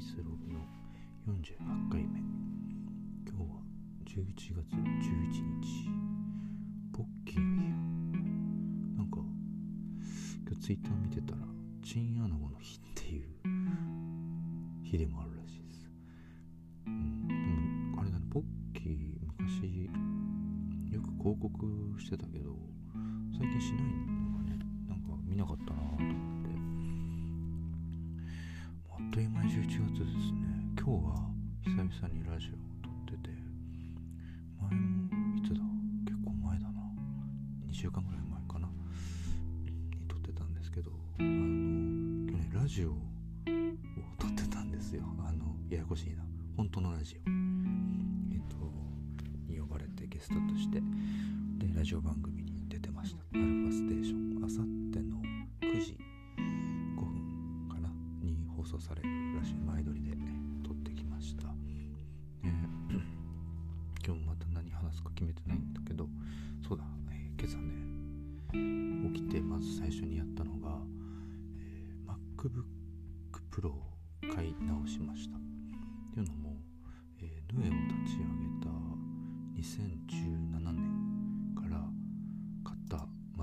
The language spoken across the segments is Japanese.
イスログの48回目。今日は11月11日ポッキーの日なんか今日ツイッター見てたらチンアナゴの日っていう日でもあるらしいです。うんでもあれだねポッキー昔よく広告してたけど最近しないのが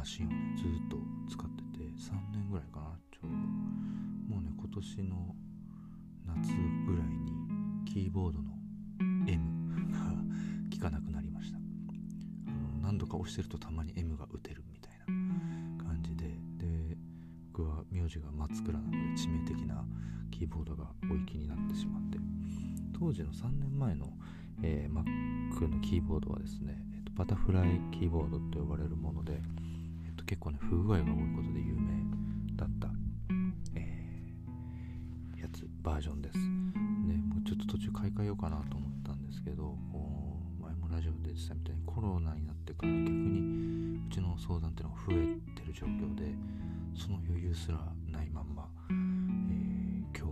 シンをねずっと使ってて3年ぐらいかなちょうど。もうね今年の夏ぐらいにキーボードの M が効かなくなりました。あの何度か押してるとたまに M が打てるみたいな感じでで僕は名字が松倉なので致命的なキーボードがお行きになってしまって。当時の3年前の、えー Mac のキーボードはですね、えっとバタフライキーボードと呼ばれるもので、結構ね不具合が多いことで有名だった、えーやつバージョンです。ねもうちょっと途中買い替えようかなと思ったんですけど前もラジオで言ってたみたいにコロナになってから逆にうちの相談っていうのが増えてる状況でその余裕すらないまんま、えー今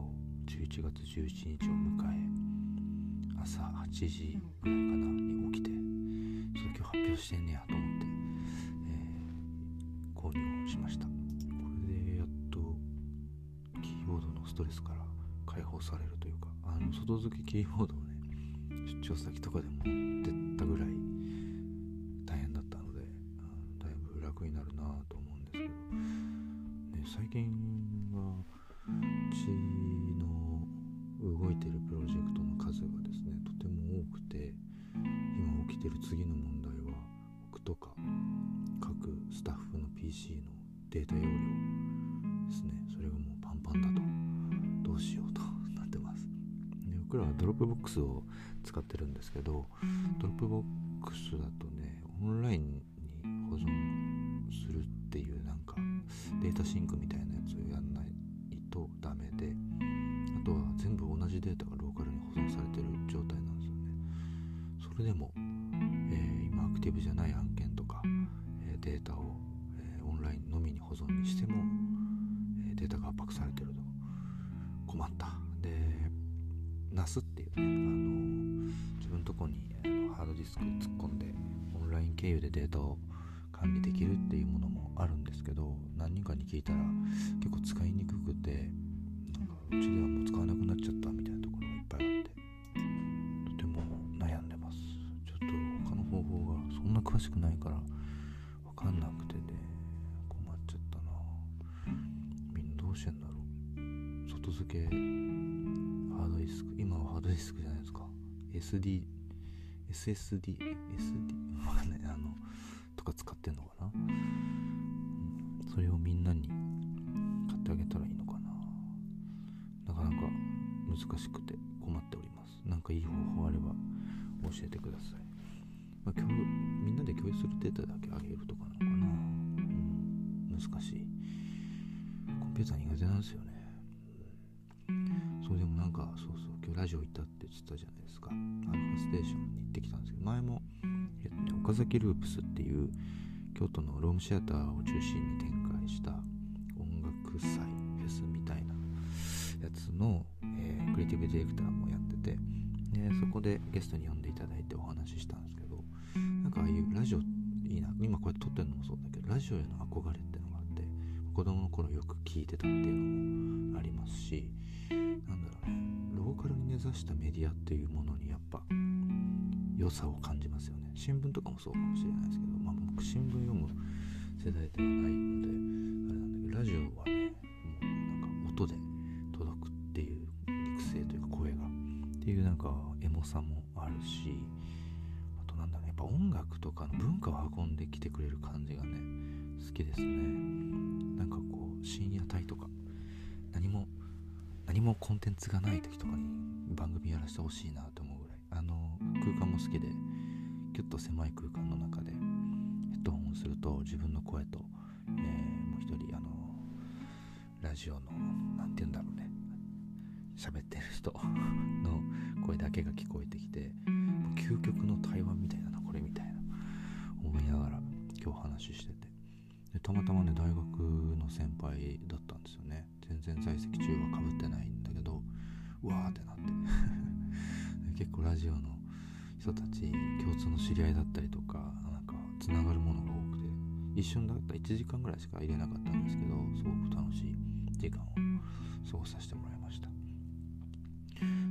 日11月11日を迎え朝8時ぐらいかなに起きてそれ今日発表してんねやと。ストレスから解放されるというかあの外付けキーボードをね出張先とかでも持ってったぐらい大変だったのであだいぶ楽になるなと思うんですけど、ね、最近はうちの動いてるプロジェクトの数がですねとても多くて今起きてる次の問題は僕とか各スタッフの PC のデータ容量ですね。それがもうパンパンだと僕らは Dropbox を使ってるんですけど Dropbox だとねオンラインに保存するっていうなんか data sync みたいなやつをやんないとダメであとは全部同じデータがローカルに保存されてる状態なんですよね。それでも、えー今アクティブじゃない案件とか、えーデータを、えーオンラインのみに保存にしても、えーデータが圧迫されてると困ったで NAS っていうね、あの自分のとこにあのハードディスク突っ込んでオンライン経由でデータを管理できるっていうものもあるんですけど何人かに聞いたら結構使いにくくてなんかうちではもう使わなくなっちゃったみたいなところがいっぱいあってとても悩んでます。ちょっと他の方法がそんな詳しくないから分かんなくてね困っちゃったな。みんなどうしてんだろ。う外付けデスクじゃないですか。SD SSD SD わかんない。あのとか使ってんのかな？それをみんなに買ってあげたらいいのかな？なかなか難しくて困っております。なんかいい方法あれば教えてください、まあ、共みんなで共有するデータだけあげるとかなのかな、うん、難しい。コンピューター苦手なんですよね。そうでもなんかそうそう今日ラジオ行ったって言ってたじゃないですか。アルファステーションに行ってきたんですけど前も、えっとね、岡崎ループスっていう京都のロームシアターを中心に展開した音楽祭フェスみたいなやつの、えークリエイティブディレクターもやっててでそこでゲストに呼んでいただいてお話ししたんですけどなんかああいうラジオいいな今こうやって撮ってるのもそうだけどラジオへの憧れってのがあって子供の頃よく聞いてたっていうのもありますしカルに根ざしたメディアっていうものにやっぱ良さを感じますよね。新聞とかもそうかもしれないですけど、まあ、僕新聞読む世代ではないのであれなんだけどラジオはねもうなんか音で届くっていう肉声というか声がっていうなんかエモさもあるしあとなんだろうやっぱ音楽とかの文化を運んできてくれる感じがね好きですね。なんかこう深夜帯とか何ももコンテンツがない時とかに番組やらせてほしいなと思うぐらい。あの空間も好きでキュッと狭い空間の中でヘッドホンをすると自分の声と、えー、もう一人あのラジオの何て言うんだろうね。喋ってる人 の声だけが聞こえてきて究極の対話みたいなこれみたいな。思いながら今日話してて。たまたまね大学の先輩だったんですよね。全然在籍中はかぶってないんだけどうわーってなって。結構ラジオの人たち共通の知り合いだったりとかなんかつながるものが多くて一瞬だったら1時間ぐらいしか入れなかったんですけどすごく楽しい時間を過ごさせてもらいました。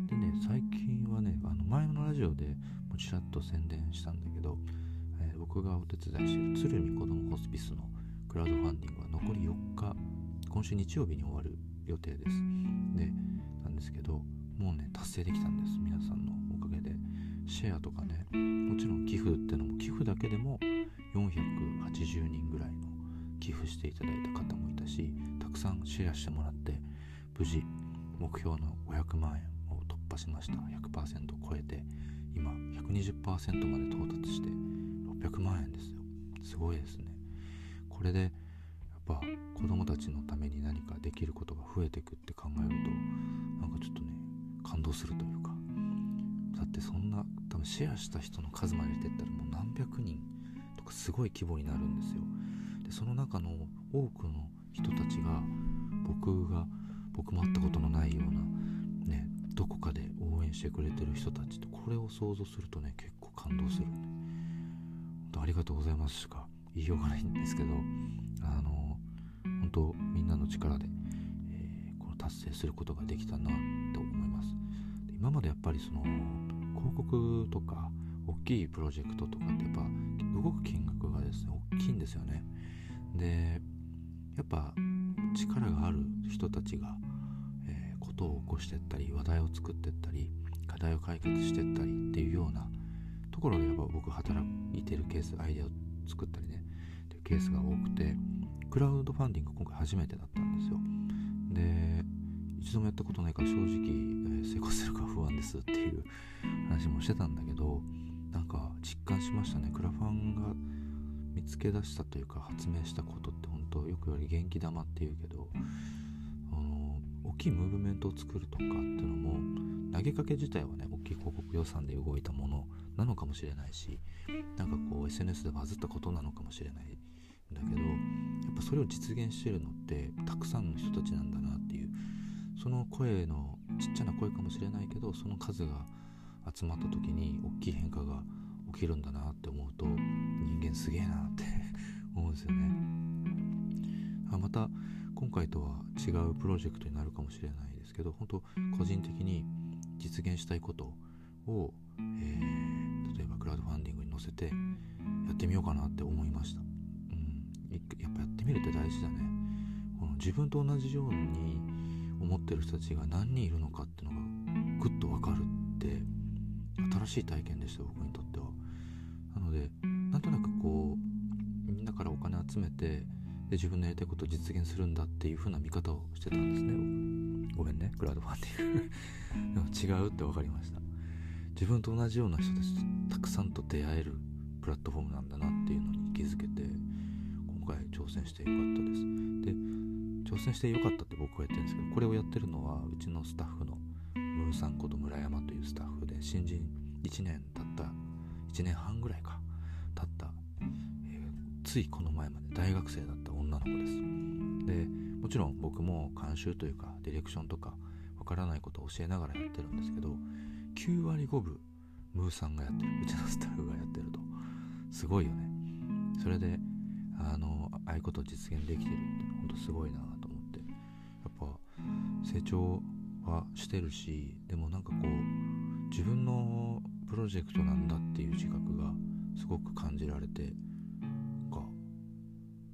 でね最近はねあの前のラジオでもちらっと宣伝したんだけど、えー、僕がお手伝いしてる鶴見子どもホスピスのクラウドファンディングは残り4日今週日曜日に終わる予定です。でなんですけどもうね達成できたんです。皆さんのおかげで。シェアとかねもちろん寄付ってのも寄付だけでも480人ぐらいの寄付していただいた方もいたしたくさんシェアしてもらって無事目標の500万円を突破しました。100%超えて今120%まで到達して600万円ですよ。すごいですね。これでやっぱ子供たちのために何かできることが増えていくって考えるとなんかちょっとね感動するというか。だってそんな多分シェアした人の数まで出てったらもう何百人とかすごい規模になるんですよ。でその中の多くの人たちが僕が僕も会ったことのないようなねどこかで応援してくれてる人たちとこれを想像するとね結構感動するんで本当ありがとうございますしか言いようがないんですけどあの本当みんなの力で、えー、この達成することができたなと思います。今までやっぱりその広告とか大きいプロジェクトとかってやっぱ動く金額がですね大きいんですよね。でやっぱ力がある人たちが、えー、ことを起こしてったり話題を作ってったり課題を解決してったりっていうようなところでやっぱ僕働いてるケースアイデアを作ったりねケースが多くてクラウドファンディング今回初めてだったんですよ。で一度もやったことないから正直、えー、成功するか不安ですっていう話もしてたんだけどなんか実感しましたね。クラファンが見つけ出したというか発明したことって本当よく言われ元気玉っていうけどあの大きいムーブメントを作るとかっていうのも投げかけ自体はね大きい広告予算で動いたものなのかもしれないしなんかこう SNS でバズったことなのかもしれないだけどやっぱそれを実現してるのってたくさんの人たちなんだなっていうその声のちっちゃな声かもしれないけどその数が集まった時に大きい変化が起きるんだなって思うと人間すげえなって 思うんですよね。あまた今回とは違うプロジェクトになるかもしれないですけど本当個人的に実現したいことを、えー、例えばクラウドファンディングに載せてやってみようかなって思いました、やっぱやってみるって大事だね。この自分と同じように思ってる人たちが何人いるのかっていうのがぐっと分かるって新しい体験でした僕にとっては。なのでなんとなくこうみんなからお金集めてで自分のやりたいことを実現するんだっていう風な見方をしてたんですねごめんねクラウドファンディング。違うって分かりました。自分と同じような人たちとたくさんと出会えるプラットフォームなんだなっていう戦してよかったです。で挑戦してよかったって僕は言ってるんですけどこれをやってるのはうちのスタッフのムーさんこと村山というスタッフで新人1年経った1年半ぐらいか経った、えー、ついこの前まで大学生だった女の子です。でもちろん僕も監修というかディレクションとかわからないことを教えながらやってるんですけど9割5分ムーさんがやってるうちのスタッフがやってると。すごいよね。それであのああいうことを実現できてるって本当すごいなと思って。やっぱ成長はしてるしでもなんかこう自分のプロジェクトなんだっていう自覚がすごく感じられてな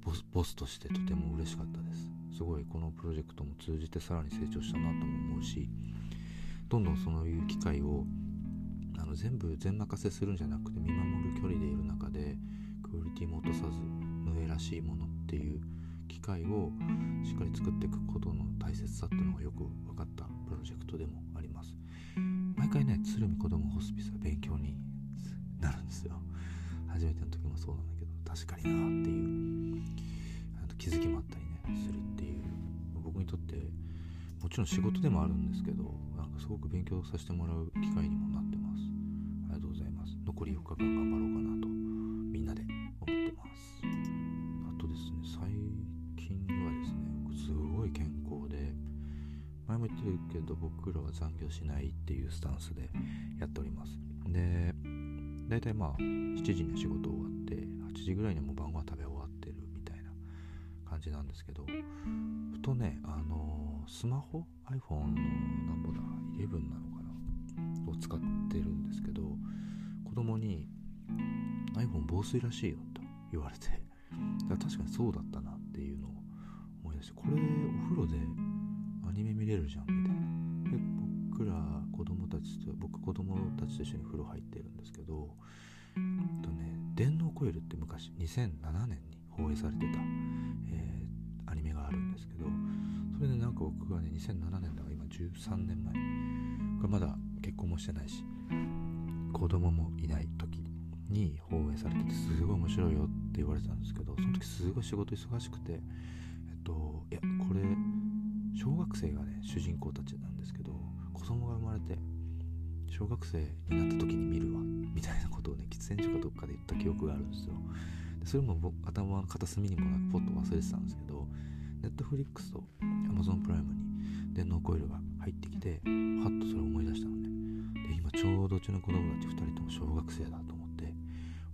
ボスボスとしてとても嬉しかったです。すごいこのプロジェクトも通じてさらに成長したなとも思うしどんどんそういう機会をあの全部全任せするんじゃなくて見守る距離でいる中でクオリティも落とさず無栄らしいものっていう機会をしっかり作っていくことの大切さっていうのがよく分かったプロジェクトでもあります。毎回ね鶴見子どもホスピスは勉強になるんですよ。初めての時もそうなんだけど確かになっていう。あと気づきもあったりねするっていう。僕にとってもちろん仕事でもあるんですけどなんかすごく勉強させてもらう機会にもなってます。ありがとうございます。残り4日間頑張ろうかなとみんなで思ってます。ですね。最近はですねすごい健康で前も言ってるけど僕らは残業しないっていうスタンスでやっております。で大体まあ7時に仕事終わって8時ぐらいにもう晩ご飯食べ終わってるみたいな感じなんですけどふとねあのスマホ iPhone のなんぼだ11なのかなを使ってるんですけど子供に iPhone 防水らしいよと言われて。だ確かにそうだったなっていうのを思い出してこれお風呂でアニメ見れるじゃんみたいな。で僕ら子供たちと僕子供たちと一緒に風呂入ってるんですけどとね電脳コイルって昔2007年に放映されてた、えー、アニメがあるんですけどそれでなんか僕がね2007年だから今13年前これまだ結婚もしてないし子供もいない時に放映されててすごい面白いよって言われてたんですけどその時すごい仕事忙しくてえっといやこれ小学生がね主人公たちなんですけど子供が生まれて小学生になった時に見るわみたいなことをね喫煙所かどっかで言った記憶があるんですよ。でそれも僕頭の片隅にもなくポッと忘れてたんですけどネットフリックスと Amazon プライムに電脳コイルが入ってきてハッとそれを思い出したのね。で今ちょうどうちの子供たち2人とも小学生だと思って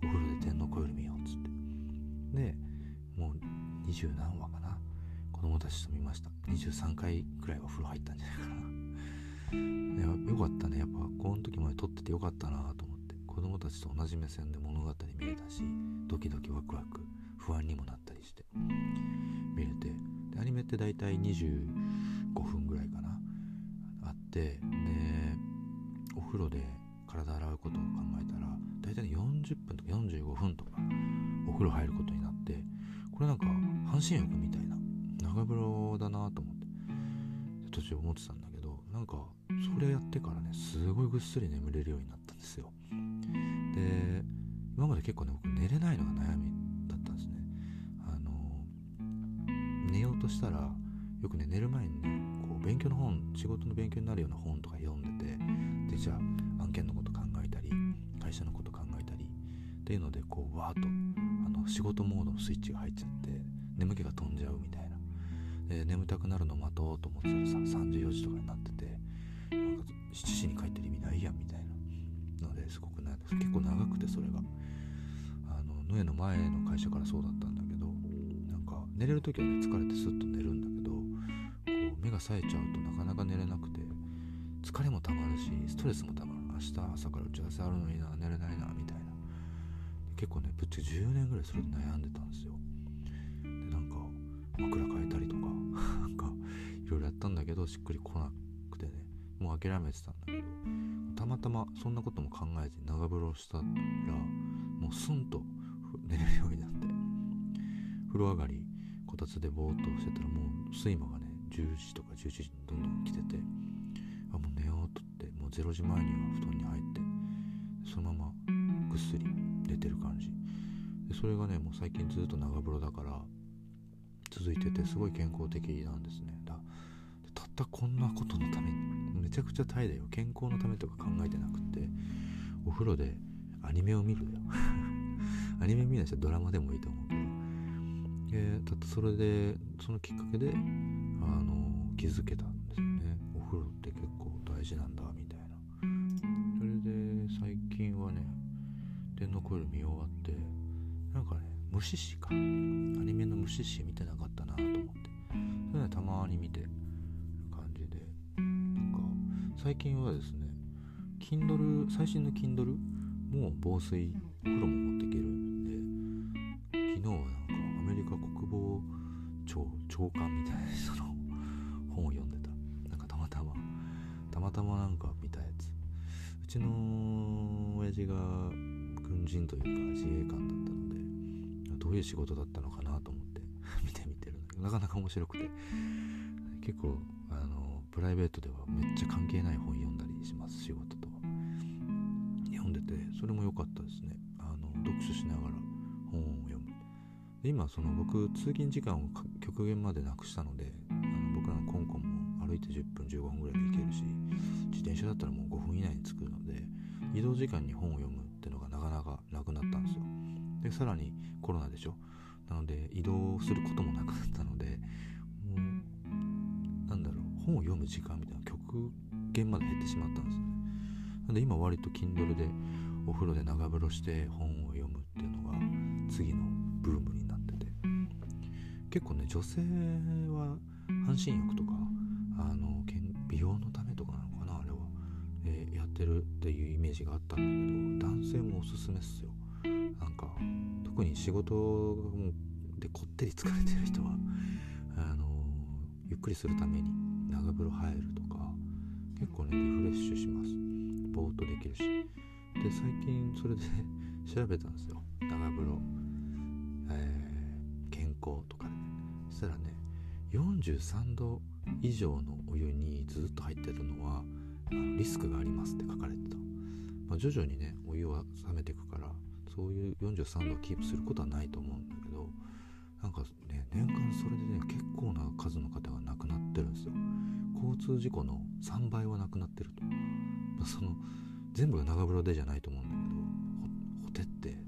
お風呂で電脳コイル見ようでもう二十何話かな。子供たちと見ました。23回くらいは風呂入ったんじゃないかな。よかったね。やっぱこの時まで撮っててよかったなと思って。子供たちと同じ目線で物語見れたしドキドキワクワク不安にもなったりして。見れて。でアニメって大体25分ぐらいかな。あってでお風呂で体洗うことを考えたら大体40分とか45分とか風呂入ることになってこれなんか半身浴みたいな長風呂だなと思って途中思ってたんだけどなんかそれやってからねすごいぐっすり眠れるようになったんですよ。で今まで結構ね僕寝れないのが悩みだったんですね。あの寝ようとしたらよくね寝る前にねこう勉強の本仕事の勉強になるような本とか読んでてでじゃあ案件のこと考えたり会社のこと考えたりっていうのでこうわーっとあの仕事モードのスイッチが入っちゃって眠気が飛んじゃうみたいな。で眠たくなるの待とうと思ってたらさ34時とかになっててなんか7時に帰ってる意味ないやんみたいな。のですごくね結構長くてそれが。あのノエの前の会社からそうだったんだけどなんか寝れる時はね疲れてスッと寝るんだけどこう目が冴えちゃうとなかなか寝れなくて疲れもたまるしストレスもたまる。明日朝から打ち合わせあるのにな寝れないなぶっちゃけ10年ぐらいそれで悩んでたんですよ。でなんか枕変えたりとか なんかいろいろやったんだけどしっくりこなくてね。もう諦めてたんだけどたまたまそんなことも考えずに長風呂したらもうスンと寝れるようになって。風呂上がりこたつでぼーっとしてたらもう睡魔がね10時とか11時にどんどん来ててあもう寝ようとってもう0時前には布団に入ってそのままぐっすり寝てる感じ。それがねもう最近ずっと長風呂だから続いててすごい健康的なんですね。だたったこんなことのためにめちゃくちゃ怠惰よ。健康のためとか考えてなくってお風呂でアニメを見るよ。アニメ見ない人はドラマでもいいと思うけど。でたったそれでそのきっかけであの気づけたんですよね。お風呂って結構大事なんだみたいな。それで最近はね電脳コイル見終わってなんかね虫師かアニメの虫師見てなかったなと思って。それはたまに見てる感じで。なんか最近はですね Kindle 最新の Kindle も防水袋も持っていけるんで昨日はなんかアメリカ国防庁長官みたいな人の本を読んでた。なんかたまたまたまたまなんか見たやつ。うちの親父が軍人というか自衛官だったのでどういう仕事だったのかなと思って 見てみてるんだけ。どなかなか面白くて。結構あのプライベートではめっちゃ関係ない本読んだりします仕事と読んでてそれも良かったですね。あの読書しながら本を読む。今その僕通勤時間を極限までなくしたのであの僕らのコンコンも歩いて10分15分ぐらいで行けるし自転車だったらもう5分以内に着くので移動時間に本を読むでさらにコロナでしょ。なので移動することもなくなったのでもうなんだろう本を読む時間みたいな極限まで減ってしまったんですね。なんで今割と Kindle でお風呂で長風呂して本を読むっていうのが次のブームになってて。結構ね女性は半身浴とかあの美容のためとかなのかなあれは、えー、やってるっていうイメージがあったんだけど男性もおすすめっすよなんか特に仕事もでこってり疲れてる人はあのゆっくりするために長風呂入るとか結構ねリフレッシュします。ぼーっとできるし。で最近それで 調べたんですよ。長風呂、えー、健康とかで、ね、そしたらね43度以上のお湯にずっと入ってるのはリスクがありますって書かれてた、まあ、徐々にねお湯は冷めてくからそういう43度をキープすることはないと思うんだけどなんかね年間それでね結構な数の方が亡くなってるんですよ。交通事故の3倍は亡くなってると、まあ、その全部が長風呂でじゃないと思うんだけどほてって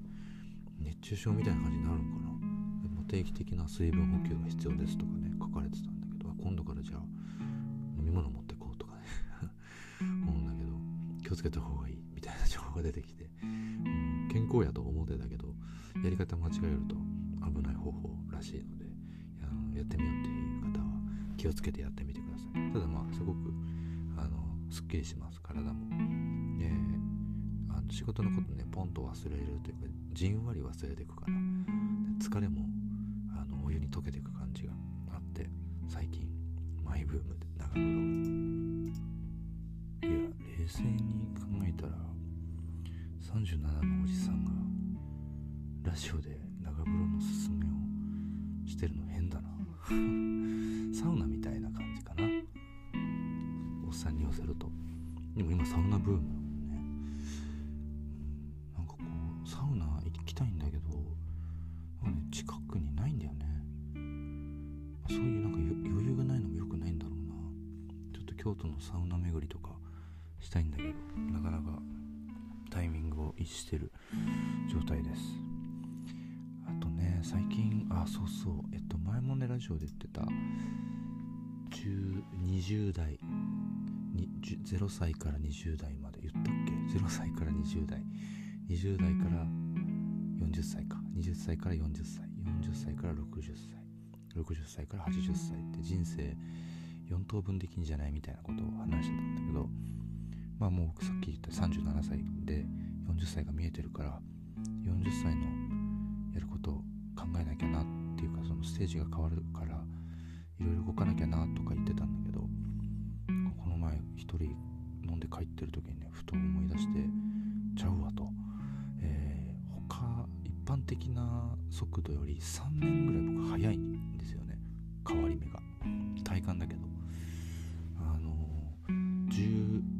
熱中症みたいな感じになるのかな。定期的な水分補給が必要ですとかね書かれてたんだけど今度からじゃあ飲み物持ってこうとかね 思うんだけど気をつけた方がいいみたいな情報が出てきて、うん、健康やと思ってたけどやり方間違えると危ない方法らしいのでやってみようっていう方は気をつけてやってみてください。ただまあすごくあのすっきりします。体も、えー、あの仕事のことねポンと忘れるというかじんわり忘れていくから疲れもお湯に溶けていく感じがあって最近マイブームで長風呂が。いや冷静に37のおじさんがラジオで長風呂のすすめをしてるの変だな。サウナみたいな感じかな。おっさんに寄せると。でも今サウナブームだもんね、うん、なんかこうサウナ行きたいんだけどなんか、ね、近くにないんだよね。そういうなんか余裕がないのも良くないんだろうな。ちょっと京都のサウナ巡りとかしたいんだけど。ミングを逸してる状態です。あとね最近あそうそう。えっと前もねラジオで言ってた20代0歳から20代まで言ったっけ？0歳から20代。20代から40歳か。20歳から40歳。40歳から60歳。60歳から80歳って人生4等分できんじゃない？みたいなことを話してたんだけどまあもうさっき言った37歳で40歳が見えてるから40歳のやることを考えなきゃなっていうかそのステージが変わるからいろいろ動かなきゃなとか言ってたんだけどこの前一人飲んで帰ってる時にねふと思い出してちゃうわと、えー、他一般的な速度より3年ぐらい僕早いんですよね。変わり目が。体感だけど。あの10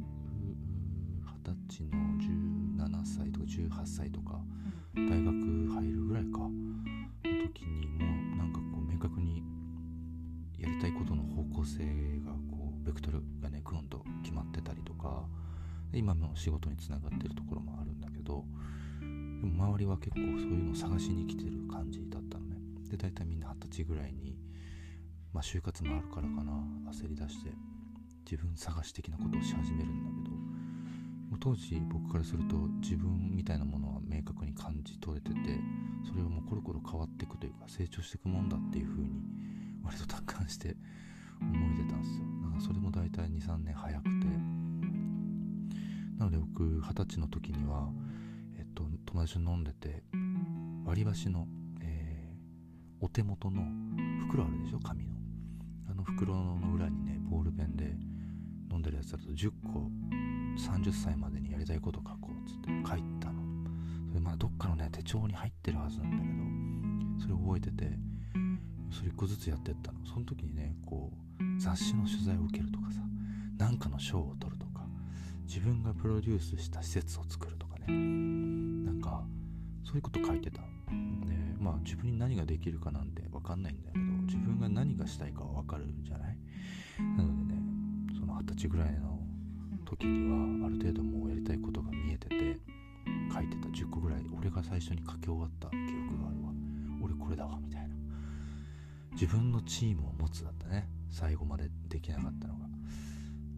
歳とか18歳とか大学入るぐらいか。の時にもうなんかこう明確にやりたいことの方向性がこうベクトルがねグンと決まってたりとか今の仕事につながってるところもあるんだけどでも周りは結構そういうのを探しに来てる感じだったのね。で大体みんな二十歳ぐらいにまあ就活もあるからかな焦り出して自分探し的なことをし始めるんだけど当時僕からすると自分みたいなものは明確に感じ取れててそれはもうコロコロ変わっていくというか成長していくもんだっていう風に割と達観して思えてたんですよ。だかそれも大体23年早くて。なので僕二十歳の時には、えっと、友達と飲んでて割り箸の、えー、お手元の袋あるでしょ紙の。あの袋の裏にねボールペンで飲んでるやつだと10個30歳までにやりたいこと書こうっつって書いたの。それまあどっかのね手帳に入ってるはずなんだけどそれ覚えててそれ1個ずつやってったの。その時にねこう雑誌の取材を受けるとかさ何かの賞を取るとか自分がプロデュースした施設を作るとかねなんかそういうこと書いてた。でまあ自分に何ができるかなんて分かんないんだけど自分が何がしたいかは分かるんじゃない？なのでねその二十歳ぐらいの時にはある程度もうやりたいことが見えてて書いてた10個ぐらい俺が最初に書き終わった記憶があるわ。俺これだわみたいな。自分のチームを持つだったね。最後までできなかったのが。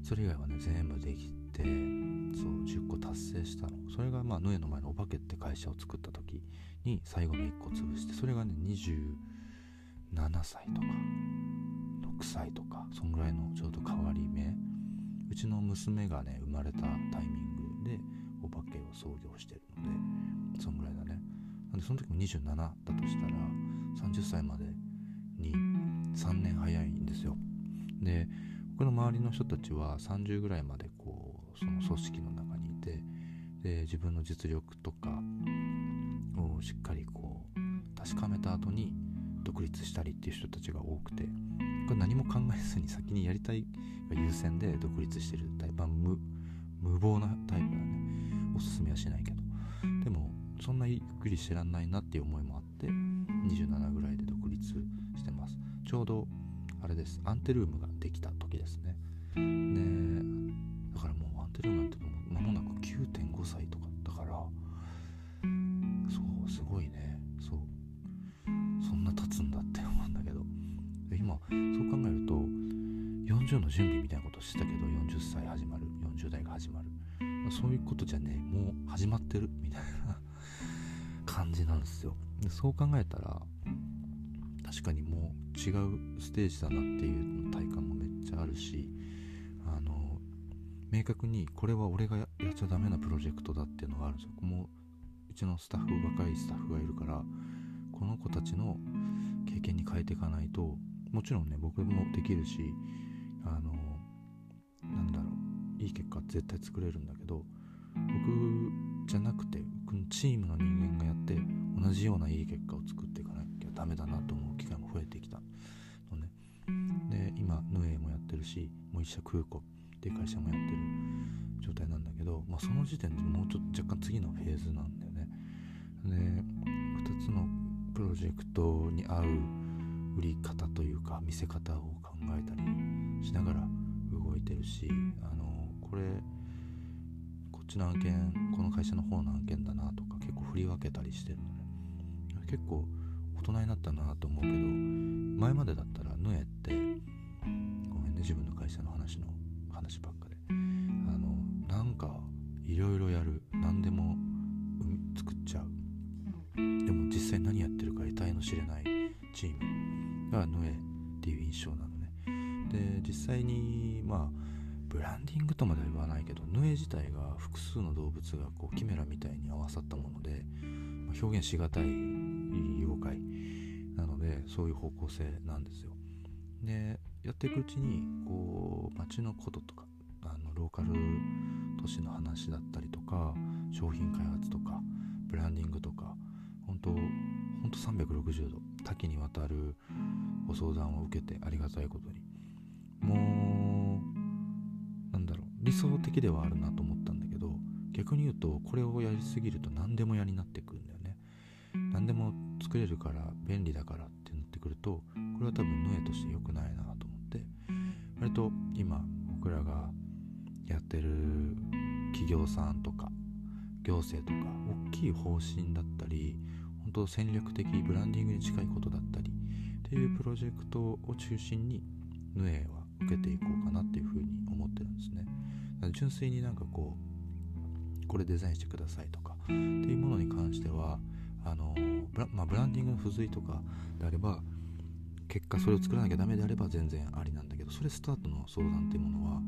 それ以外はね全部できてそう10個達成したの。それがまあヌエの前のお化けって会社を作った時に最後の1個潰してそれがね27歳とか6歳とかそんぐらいのちょうど変わり目うちの娘がね生まれたタイミングでお化けを創業してるのでそんぐらいだね。なんでその時も27だとしたら30歳までに3年早いんですよ。で僕の周りの人たちは30ぐらいまでこうその組織の中にいてで自分の実力とかをしっかりこう確かめた後に独立したりっていう人たちが多くてこれ何も考えずに先にやりたいが優先で独立してるタイプ、無無謀なタイプだね。おすすめはしないけど。でもそんなゆっくりしてらんないなっていう思いもあって27ぐらいで独立してます。ちょうどあれです。アンテルームができた時ですね。でだからもうアンテルームなんて40の準備みたいなことしてたけど40歳始まる40代が始まる、まあ、そういうことじゃねもう始まってるみたいな感じなんですよ。でそう考えたら確かにもう違うステージだなっていう体感もめっちゃあるしあの明確にこれは俺がやっちゃダメなプロジェクトだっていうのがあるんですよ。もううちのスタッフ若いスタッフがいるからこの子たちの経験に変えていかないともちろんね僕もできるしあのなんだろう。いい結果絶対作れるんだけど僕じゃなくて僕のチームの人間がやって同じようないい結果を作っていかなきゃダメだなと思う機会も増えてきたのね。で今ヌエもやってるしもう一社空港っていう会社もやってる状態なんだけど、まあ、その時点でもうちょっと若干次のフェーズなんだよね。で2つのプロジェクトに合う売り方というか見せ方を考えたりしながら動いてるしあのこれこっちの案件この会社の方の案件だなとか結構振り分けたりしてるのね。結構大人になったなと思うけど前までだったらヌエってごめんね自分の会社の話の話ばっかで。あのなんかいろいろやる。何でも作っちゃう。でも実際何やってるか得体の知れないチームがヌエっていう印象なのね。で実際にまあブランディングとまでは言わないけどヌエ自体が複数の動物がこうキメラみたいに合わさったもので、まあ、表現しがたい妖怪なのでそういう方向性なんですよ。でやっていくうちにこう街のこととかあのローカル都市の話だったりとか商品開発とかブランディングとか本当本当360度多岐にわたるご相談を受けてありがたいことにもうなんだろう理想的ではあるなと思ったんだけど逆に言うとこれをやりすぎると何でもやになってくるんだよね。何でも作れるから便利だからってなってくるとこれは多分ノエとして良くないなと思って。割と今僕らがやってる企業さんとか行政とか大きい方針だったり本当戦略的ブランディングに近いことだったりっていうプロジェクトを中心にヌエは受けていこうかなっていうふうに思ってるんですね。純粋になんかこうこれデザインしてくださいとかっていうものに関してはあのブラ,、まあ、ブランディングの付随とかであれば結果それを作らなきゃダメであれば全然ありなんだけどそれスタートの相談っていうものは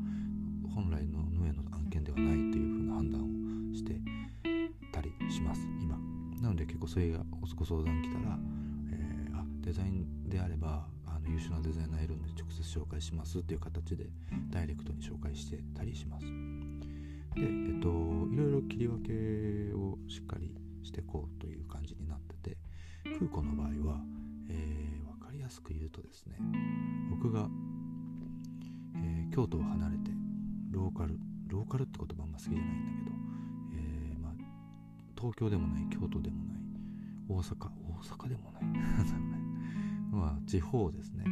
本来のヌエの案件ではないっていう風な判断をしてたりします今。なので結構それがご相談来たら、えー、あデザインであればの優秀なデザイナーいるんで直接紹介しますっていう形でダイレクトに紹介してたりします。でえっといろいろ切り分けをしっかりしていこうという感じになってて空港の場合は、えー、分かりやすく言うとですね僕が、えー、京都を離れてローカルローカルって言葉あんま好きじゃないんだけど、えー、まあ、東京でもない京都でもない大阪大阪でもないまあ地方ですね。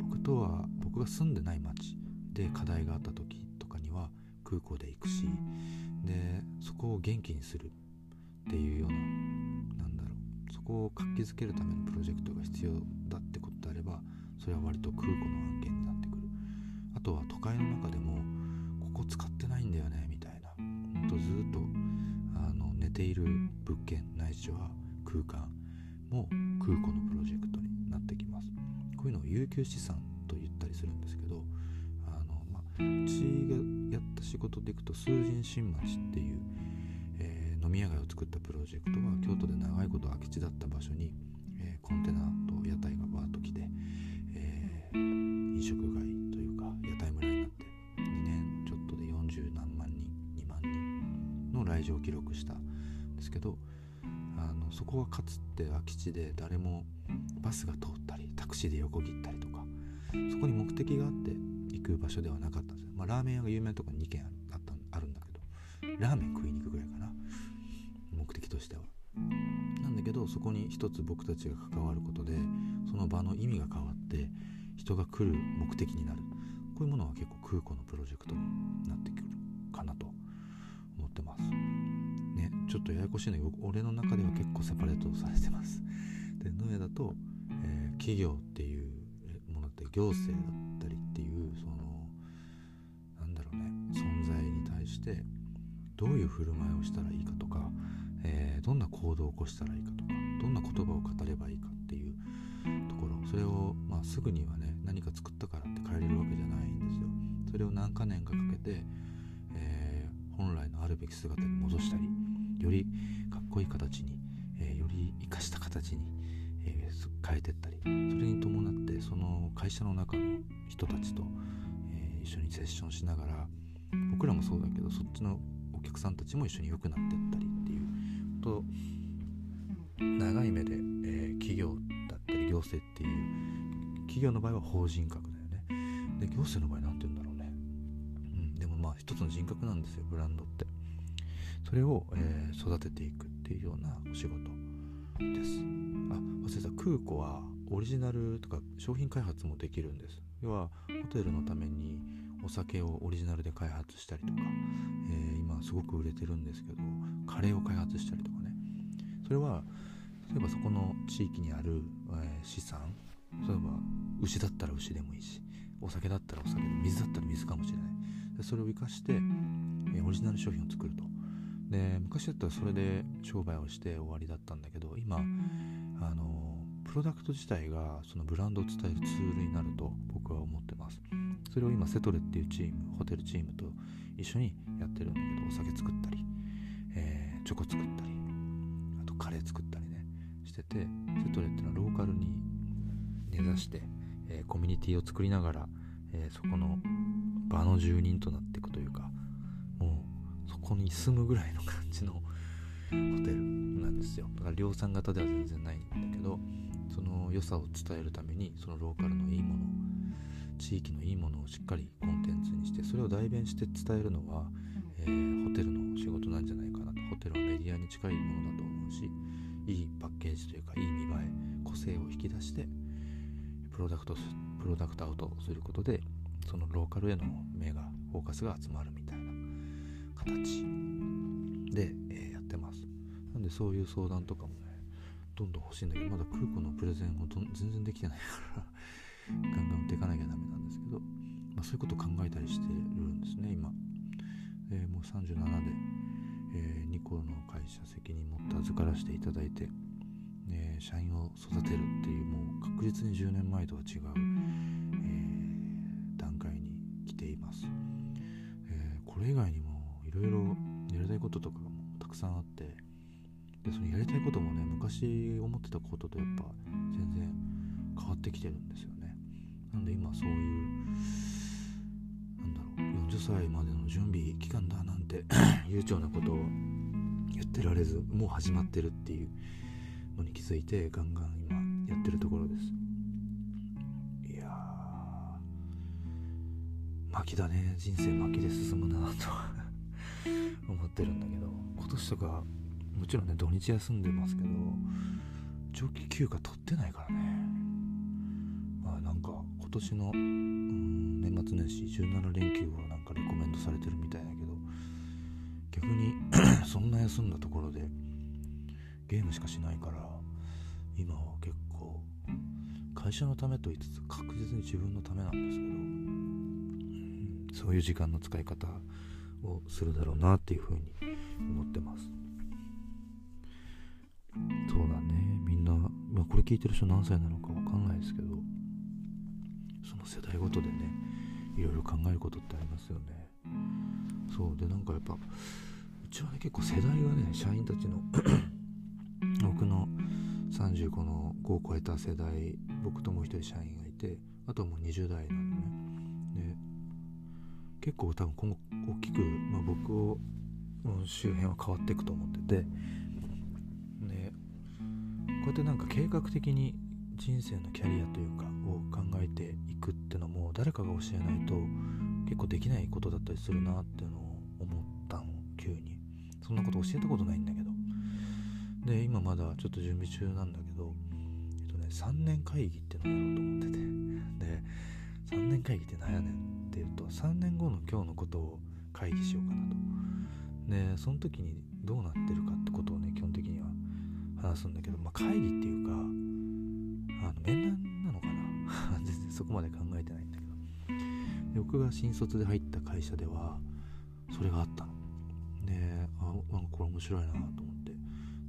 僕とは僕が住んでない町で課題があった時とかには空港で行くしでそこを元気にするっていうようななんだろうそこを活気づけるためのプロジェクトが必要だってことであればそれは割と空港の案件になってくる。あとは都会の中でもここ使ってないんだよねみたいなほんとずっとあの寝ている物件ないしは空間も空港のプロジェクト有給資産と言ったりするんですけどあの、まあ、うちがやった仕事でいくと数人新町っていう、えー、飲み屋街を作ったプロジェクトは京都で長いこと空き地だった場所に、えー、コンテナと屋台がバーッと来て、えー、飲食街というか屋台村になって2年ちょっとで40何万人2万人の来場を記録したんですけどあのそこはかつて空き地で誰もバスが通ったりタクシーで横切ったりとかそこに目的があって行く場所ではなかったんですよ、まあ、ラーメン屋が有名なとこに2軒あったあるんだけどラーメン食いに行くぐらいかな。目的としては。なんだけどそこに一つ僕たちが関わることでその場の意味が変わって人が来る目的になる。こういうものは結構空港のプロジェクトになってくるかなと思ってます。ねちょっとややこしいのよ俺の中では結構セパレートされてます。で野屋だと、企業っていうものって行政だったりっていうそのなんだろうね存在に対してどういう振る舞いをしたらいいかとか、えー、どんな行動を起こしたらいいかとかどんな言葉を語ればいいかっていうところそれを、まあ、すぐにはね何か作ったからって変えれるわけじゃないんですよ。それを何か年かかけて、えー、本来のあるべき姿に戻したりよりかっこいい形に、えー、より生かした形に、えー、変えてったりそれに伴ってその会社の中の人たちと、え一緒にセッションしながら僕らもそうだけどそっちのお客さんたちも一緒に良くなってったりっていうと長い目で、え企業だったり行政っていう企業の場合は法人格だよね。で行政の場合何て言うんだろうね、うん、でもまあ一つの人格なんですよブランドって。それを、えー、育てていくっていうようなお仕事。です。あ忘れた。空港はオリジナルとか商品開発もできるんです。要はホテルのためにお酒をオリジナルで開発したりとか、えー、今すごく売れてるんですけどカレーを開発したりとかね。それは例えばそこの地域にある、えー、資産例えば牛だったら牛でもいいしお酒だったらお酒で水だったら水かもしれない。それを生かして、えー、オリジナル商品を作ると。で昔だったらそれで商売をして終わりだったんだけど今あのプロダクト自体がそのブランドを伝えるツールになると僕は思ってます。それを今セトレっていうチームホテルチームと一緒にやってるんだけどお酒作ったり、えー、チョコ作ったりあとカレー作ったりねしててセトレっていうのはローカルに根ざして、えー、コミュニティを作りながら、えー、そこの場の住人となっていくというかこに住むぐらいの感じのホテルなんですよ。だから量産型では全然ないんだけどその良さを伝えるためにそのローカルのいいもの地域のいいものをしっかりコンテンツにしてそれを代弁して伝えるのは、えー、ホテルの仕事なんじゃないかなと。ホテルはメディアに近いものだと思うしいいパッケージというかいい見栄え個性を引き出してプロダクトプロダクトアウトすることでそのローカルへの目がフォーカスが集まるみたいな形で、えー、やってます。なんでそういう相談とかもねどんどん欲しいんだけどまだ空港のプレゼンを全然できてないから ガンガン売っていかなきゃダメなんですけど、まあ、そういうことを考えたりしてるんですね今、えー、もう37で、えー、2個の会社責任持って預からせていただいて、えー、社員を育てるっていうもう確実に10年前とは違う、え段階に来ています、えこれ以外にろいろやりたいこととかもたくさんあってでそのやりたいこともね昔思ってたこととやっぱ全然変わってきてるんですよね。なんで今そういうなんだろう40歳までの準備期間だなんて 悠長なことを言ってられずもう始まってるっていうのに気づいてガンガン今やってるところです。いやー巻きだね。人生巻きで進むなと。思ってるんだけど今年とかもちろんね土日休んでますけど長期休暇取ってないからね。まあなんか今年の年末年始17連休をなんかレコメンドされてるみたいだけど逆に そんな休んだところでゲームしかしないから今は結構会社のためと言いつつ確実に自分のためなんですけど、うん、そういう時間の使い方をするだろうなっていうふうに思ってます。そうだね。みんな、まあ、これ聞いてる人何歳なのかわかんないですけどその世代ごとでねいろいろ考えることってありますよね。そう。でなんかやっぱうちはね結構世代がね社員たちの 僕の35の5を超えた世代僕ともう一人社員がいてあとはもう20代なんでね。で結構多分今後大きく、まあ、僕を周辺は変わっていくと思ってて。でこうやってなんか計画的に人生のキャリアというかを考えていくっていうのも誰かが教えないと結構できないことだったりするなっていうのを思ったの急に。そんなこと教えたことないんだけど。で今まだちょっと準備中なんだけどえっとね3年会議っていうのをやろうと思ってて。で3年会議って何やねんっていうと3年後の今日のことを会議しようかなと。でその時にどうなってるかってことをね基本的には話すんだけど、まあ、会議っていうかあの面談なのかな。全然そこまで考えてないんだけど。で僕が新卒で入った会社ではそれがあったの。であなんかこれ面白いなと思って。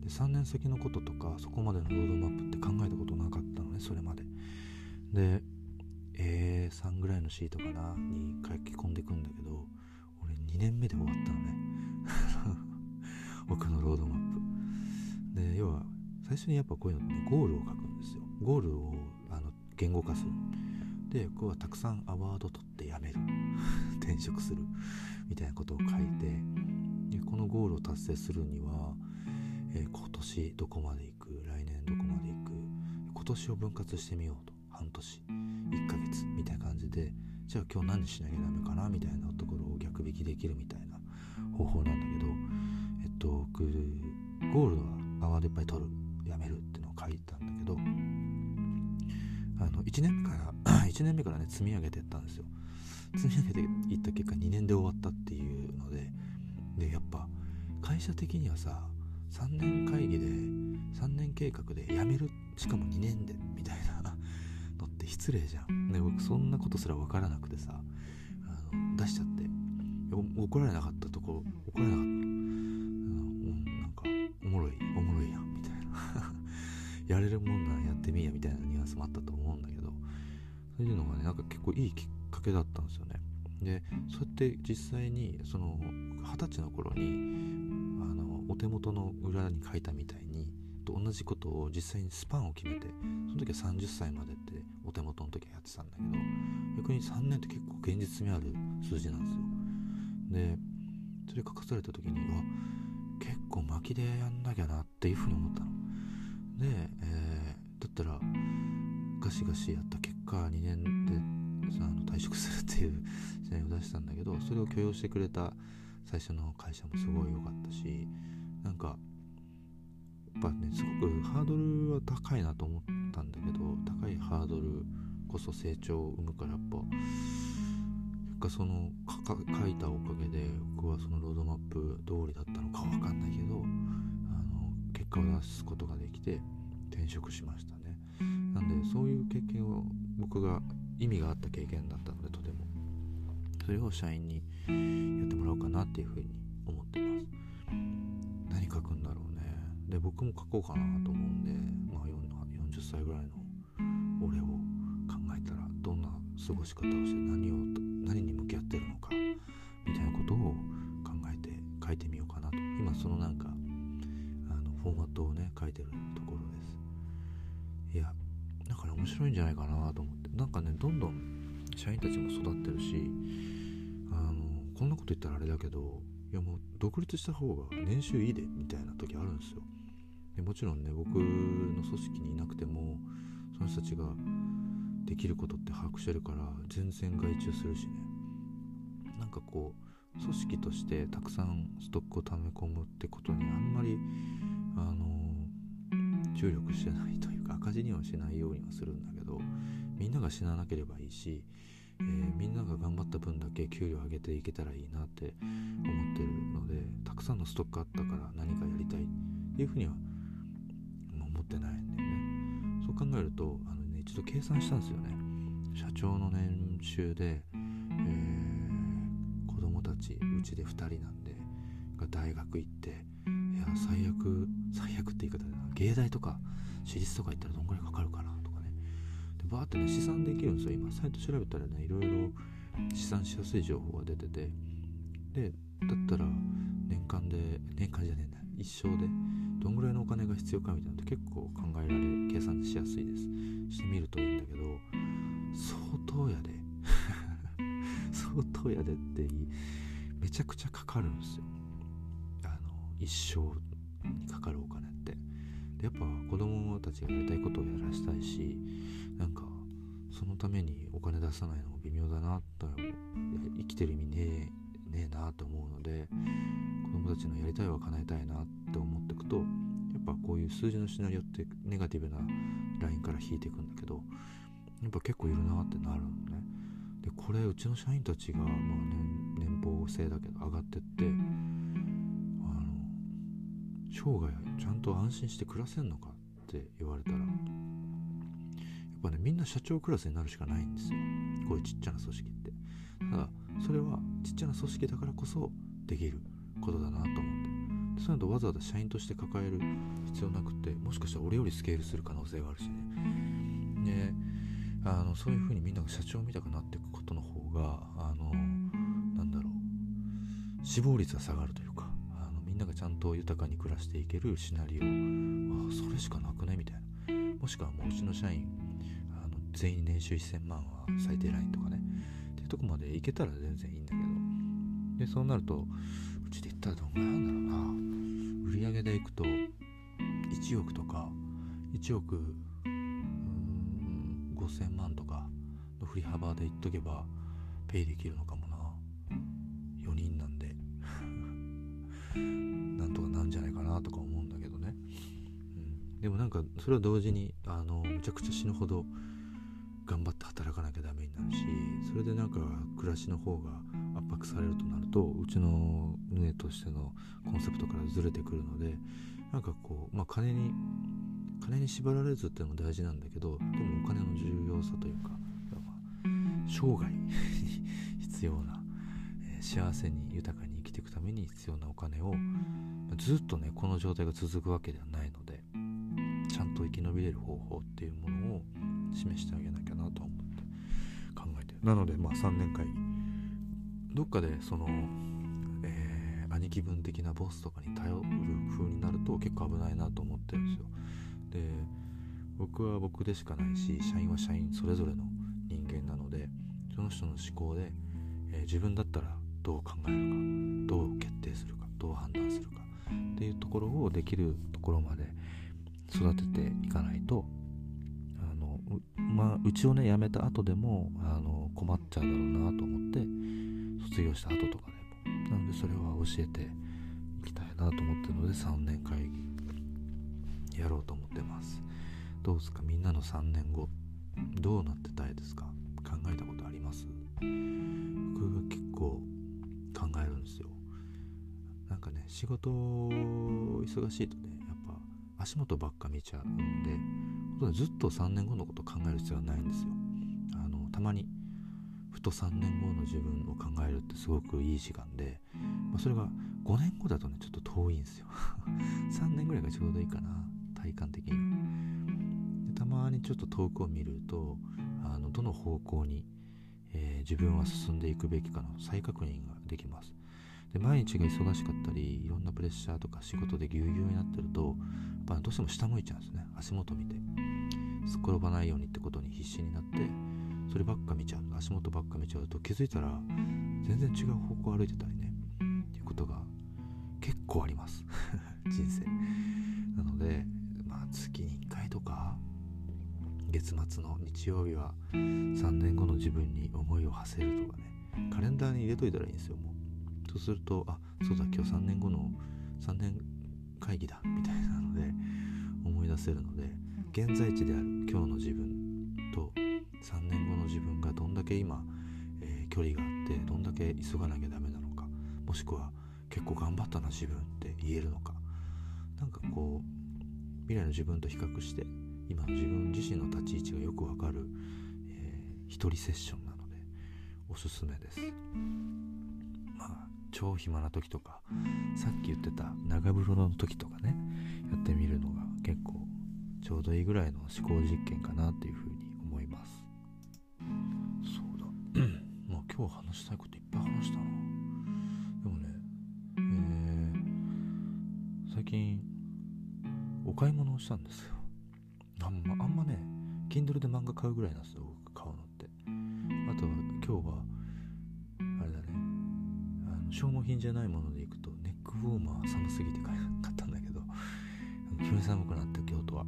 で3年先のこととかそこまでのロードマップって考えたことなかったのねそれまで。で A3 ぐらいのシートかなに書き込んでいくんだけど2年目で終わったのね。僕のロードマップ。で要は最初にやっぱこういうのって、ね、ゴールを書くんですよ。ゴールをあの言語化する。でここはたくさんアワード取って辞める。転職する。みたいなことを書いてでこのゴールを達成するには、えー、今年どこまで行く？来年どこまで行く？今年を分割してみようと。半年。1ヶ月。みたいな感じでじゃあ今日何しなきゃダメかな？みたいなとこ引きできるみたいな方法なんだけどえっと僕ゴールドはアワードいっぱい取るやめるっていうのを書いたんだけどあの1年目から1年目からね積み上げていったんですよ積み上げていった結果2年で終わったっていうのででやっぱ会社的にはさ3年会議で3年計画で辞めるしかも2年でみたいなのって失礼じゃんで僕そんなことすら分からなくてさあの出しちゃっ怒られなかったとこ怒られなかった、うん、なんかおもろいおもろいやんみたいな。やれるもんならやってみやみたいなニュアンスもあったと思うんだけどそういうのがねなんか結構いいきっかけだったんですよね。でそうやって実際にその二十歳の頃にあのお手元の裏に書いたみたいにと同じことを実際にスパンを決めてその時は30歳までってお手元の時はやってたんだけど逆に3年って結構現実味ある数字なんですよでそれ書かされた時にあ結構巻きでやんなきゃなっていうふうに思ったの。で、えー、だったらガシガシやった結果2年であの退職するっていう 試合を出したんだけどそれを許容してくれた最初の会社もすごい良かったしなんかやっぱねすごくハードルは高いなと思ったんだけど高いハードルこそ成長を生むからやっぱ果その書いたおかげで僕はそのロードマップ通りだったのかわかんないけどあの結果を出すことができて転職しましたね。なんでそういう経験を僕が意味があった経験だったのでとても。それを社員にやってもらおうかなっていうふうに思ってます。何書くんだろうね。で僕も書こうかなと思うんで、まあ、40歳ぐらいの俺を考えたらどんな過ごし方をして何を何に向き合ってるのかみたいなことを考えて書いてみようかなと。今そのなんかあのフォーマットをね書いてるところです。いやだから面白いんじゃないかなと思って。なんかねどんどん社員たちも育ってるしあのこんなこと言ったらあれだけどいやもう独立した方が年収いいでみたいな時あるんですよ。でもちろんね僕の組織にいなくてもその人たちができることって把握してるから全然外注するしね。なんかこう組織としてたくさんストックを溜め込むってことにあんまりあの注力してないというか赤字にはしないようにはするんだけどみんなが死ななければいいし、えー、みんなが頑張った分だけ給料上げていけたらいいなって思ってるのでたくさんのストックあったから何かやりたいっていうふうには思ってないんだよね。そう考えるとあのね一度計算したんですよね。社長の年収で、えー、子供たちうちで2人なんでが大学行っていや最悪最悪って言い方でな芸大とか私立とか行ったらどんぐらいかかるかなとかね。でバーってね試算できるんですよ今。サイト調べたらねいろいろ試算しやすい情報が出てて。でだったら年間で年間じゃねえな一生でどんぐらいのお金が必要かみたいなのって結構考えられ計算しやすいです。してみるといいんだけど相当やで。相当やでってめちゃくちゃかかるんですよ。あの一生にかかるお金って。でやっぱ子供たちがやりたいことをやらしたいしなんかそのためにお金出さないのも微妙だなと生きてる意味ねえねえなと思うので子供たちのやりたいは叶えたいなって思ってくとぱこういう数字のシナリオってネガティブなラインから引いていくんだけどやっぱ結構いるなってなるのね。でこれうちの社員たちが、まあ年、年俸制だけど上がってってあの生涯ちゃんと安心して暮らせんのかって言われたらやっぱねみんな社長クラスになるしかないんですよ。こういうちっちゃな組織って。ただそれはちっちゃな組織だからこそできることだなと思って。そういうのとわざわざ社員として抱える必要なくてもしかしたら俺よりスケールする可能性があるしね。であのそういうふうにみんなが社長みたくなっていくことの方があのなんだろう死亡率が下がるというかあのみんながちゃんと豊かに暮らしていけるシナリオあそれしかなくねみたいな。もしくはもううちの社員あの全員年収1000万は最低ラインとかね。っていうとこまでいけたら全然いいんだけど。でそうなるとうちで言ったらどんぐらいなんだろうな。上げでいくと1億とか1億5000万とかの振り幅で言っとけばペイできるのかもな。4人なんで。なんとかなんじゃないかなとか思うんだけどね、うん、でもなんかそれは同時にあのむちゃくちゃ死ぬほど頑張って働かなきゃダメになるしそれでなんか暮らしの方が圧迫されるとなるとうちの胸としてのコンセプトからずれてくるのでなんかこうまあ金に金に縛られずっていうのも大事なんだけどでもお金の重要さというか、まあ、生涯に 必要な、えー、幸せに豊かに生きていくために必要なお金を、ま、ずっとねこの状態が続くわけではないのでちゃんと生き延びれる方法っていうものを示してあげなきゃなと思って考えてる。なのでまあ3年会。どっかでその、兄貴分的なボスとかに頼る風になると結構危ないなと思ってるんですよ。で僕は僕でしかないし社員は社員それぞれの人間なのでその人の思考で、えー、自分だったらどう考えるかどう決定するかどう判断するかっていうところをできるところまで育てていかないとあのまあうちをね辞めた後でもあの困っちゃうだろうなと思って卒業した後とかでもなのでそれは教えていきたいなと思ってるので3年会議やろうと思ってます。どうですか？みんなの3年後どうなってたいですか？考えたことあります？僕が結構考えるんですよ。なんかね仕事忙しいとねやっぱ足元ばっか見ちゃうんでずっと3年後のこと考える必要はないんですよ。あのたまにふと3年後の自分を考えるってすごくいい時間で、まあ、それが5年後だとねちょっと遠いんですよ。3年ぐらいがちょうどいいかな体感的に。たまにちょっと遠くを見るとあのどの方向に、えー、自分は進んでいくべきかの再確認ができます。で毎日が忙しかったりいろんなプレッシャーとか仕事でぎゅうぎゅうになってるとやっぱどうしても下向いちゃうんですね。足元見て。すっ転ばないようにってことに必死になってそればっか見ちゃう。足元ばっか見ちゃうと気づいたら全然違う方向歩いてたりね。っていうことが結構あります。人生。なのでまあ月に1回とか月末の日曜日は3年後の自分に思いを馳せるとかね。カレンダーに入れといたらいいんですよもう。そうするとあそうだ今日3年後の3年会議だみたいなので思い出せるので現在地である今日の自分と3年後の自分がどんだけ今、えー、距離があってどんだけ急がなきゃダメなのかもしくは結構頑張ったな自分って言えるのか。なんかこう未来の自分と比較して今の自分自身の立ち位置がよくわかる、えー、一人セッションなのでおすすめです。まあ超暇な時とかさっき言ってた長風呂の時とかねやってみるのが結構ちょうどいいぐらいの思考実験かなっていうふうに今日話したいこといっぱい話したな。でもねえー、最近お買い物をしたんですよ。あんまあんまね Kindle で漫画買うぐらいなんですよ僕買うのって。あとは今日はあれだねあの消耗品じゃないものでいくとネックウォーマー寒すぎて買ったんだけど急に寒くなって京都は。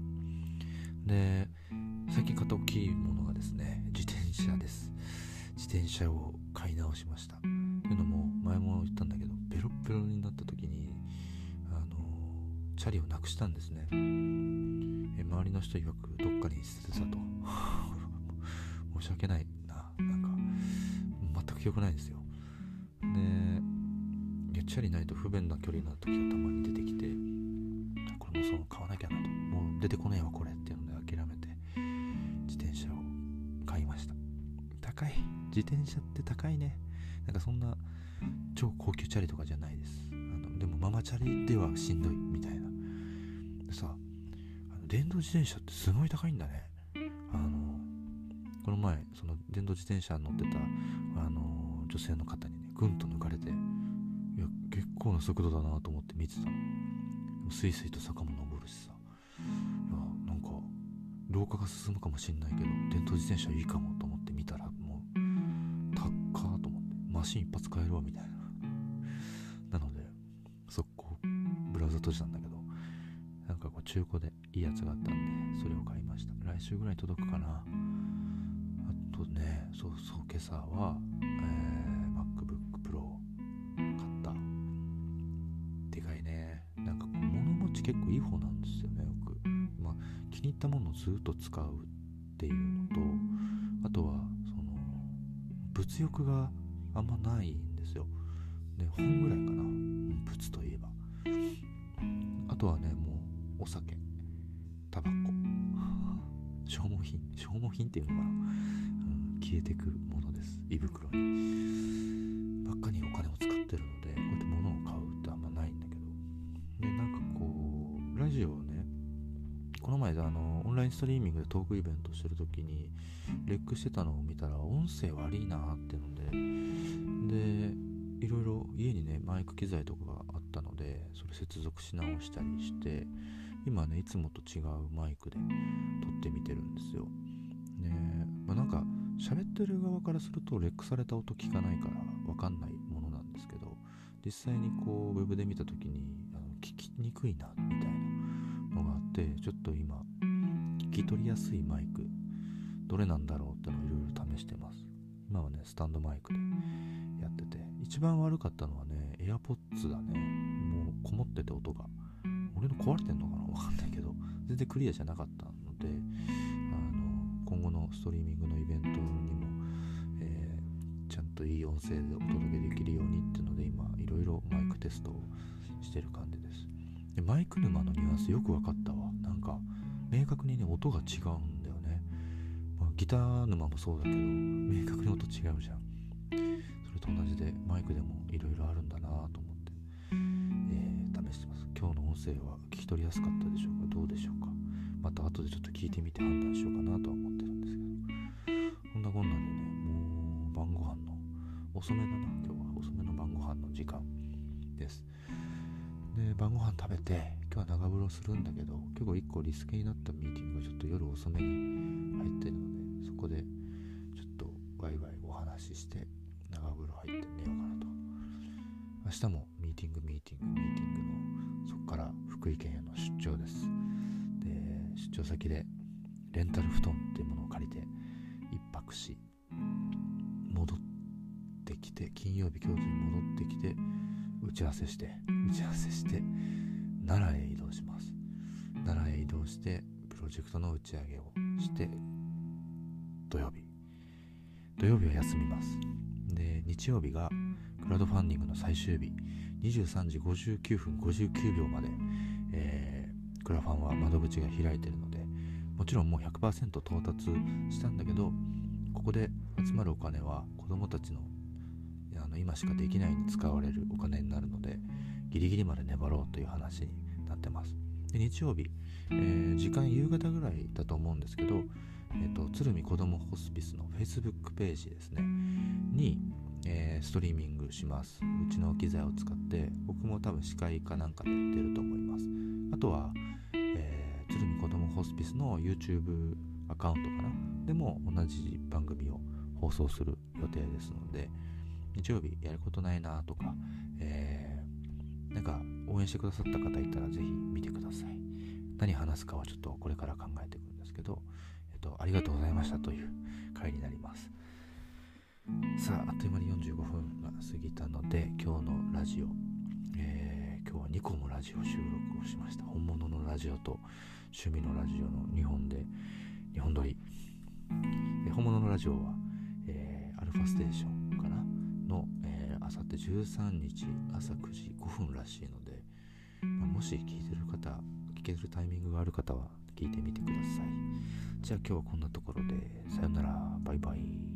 で最近買った大きいものがですね自転車です。自転車を買い直しました。というのも前も言ったんだけどベロッベロになった時にあのチャリをなくしたんですね。え周りの人曰くどっかに捨てたと。申し訳ないな。なんか全く記憶ないんですよ。でチャリないと不便な距離な時がたまに出てきてこれもその買わなきゃなと。もう出てこねえわこれ。自転車って高いね。なんかそんな超高級チャリとかじゃないです。あのでもママチャリではしんどいみたいな。でさあの電動自転車ってすごい高いんだね。あのこの前その電動自転車乗ってたあの女性の方にねぐんと抜かれていや結構な速度だなと思って見てたの。スイスイと坂も登るしさ。いやなんか老化が進むかもしんないけど電動自転車いいかもシン一発買えるわみたいな。なので速攻ブラウザ閉じたんだけどなんかこう中古でいいやつがあったんでそれを買いました。来週ぐらい届くかな。あとねそうそう今朝は、えー、MacBook Pro 買った。でかいね。なんか物持ち結構いい方なんですよねよく。まあ気に入ったものをずっと使うっていうのとあとは物欲があんまないんですよ。で本ぐらいかな。仏といえば。あとはねもうお酒。タバコ。消耗品。消耗品っていうのかな、うん、消えてくものです。胃袋に。ストリーミングでトークイベントしてる時にレックしてたのを見たら音声悪いなってのででいろいろ家にねマイク機材とかがあったのでそれ接続し直したりして今ねいつもと違うマイクで撮ってみてるんですよ。ねまあなんか喋ってる側からするとレックされた音聞かないから分かんないものなんですけど実際にこうウェブで見た時にあの聞きにくいなみたいなのがあってちょっと今き取りやすいマイク。どれなんだろうってのをいろいろ試してます。今はねスタンドマイクでやってて。一番悪かったのはね AirPods だね。もうこもってて音が。俺の壊れてんのかな？わかんないけど、全然クリアじゃなかったので、あの、今後のストリーミングのイベントにも、えー、ちゃんといい音声でお届けできるようにっていうので、今、いろいろマイクテストをしてる感じです。で、マイク沼のニュアンスよく分かったわ。なんか、明確にね、音が違うんだよね。まあ、ギター沼もそうだけど、明確に音違うじゃん。それと同じで、マイクでもいろいろあるんだなと思って。え試してます。今日の音声は聞き取りやすかったでしょうか？どうでしょうか？また後でちょっと聞いてみて判断しようかなとは思ってるんですけど。こんなこんなでねもう晩ご飯の遅めだな今日は。遅めの晩ご飯の時間です。で晩ご飯食べて今日は長風呂するんだけど結構1個リスケになったミーティングがちょっと夜遅めに入ってるのでそこでちょっとワイワイお話しして長風呂入って寝ようかなと。明日もミーティングミーティングミーティングのそこから福井県への出張です。で出張先でレンタル布団っていうものを借りて一泊し戻ってきて金曜日京都に戻ってきて打ち合わせして打ち合わせして奈良へ移動します。奈良へ移動してプロジェクトの打ち上げをして土曜日。土曜日は休みます。で日曜日がクラウドファンディングの最終日。23時59分59秒まで、えー、クラファンは窓口が開いてるのでもちろんもう100%到達したんだけどここで集まるお金は子どもたちのあの今しかできないに使われるお金になるのでギリギリまで粘ろうという話になってます。で日曜日、えー、時間夕方ぐらいだと思うんですけど、えーと、鶴見子どもホスピスの Facebook ページですねに、えー、ストリーミングします。うちの機材を使って僕も多分司会かなんかで出ると思います。あとは、えー、鶴見子どもホスピスの YouTube アカウントかな。でも同じ番組を放送する予定ですので日曜日やることないなとか、えー、なんか応援してくださった方いたらぜひ見てください。何話すかはちょっとこれから考えていくんですけど、えっと、ありがとうございましたという回になります。さああっという間に45分が過ぎたので今日のラジオ、えー、今日は2個もラジオ収録をしました。本物のラジオと趣味のラジオの2本で2本撮り。本物のラジオは、えー、アルファステーションかなの、えー、あさって13日朝9時5分らしいので、まあ、もし聞いてる方聞けるタイミングがある方は聞いてみてください。じゃあ今日はこんなところでさよならバイバイ。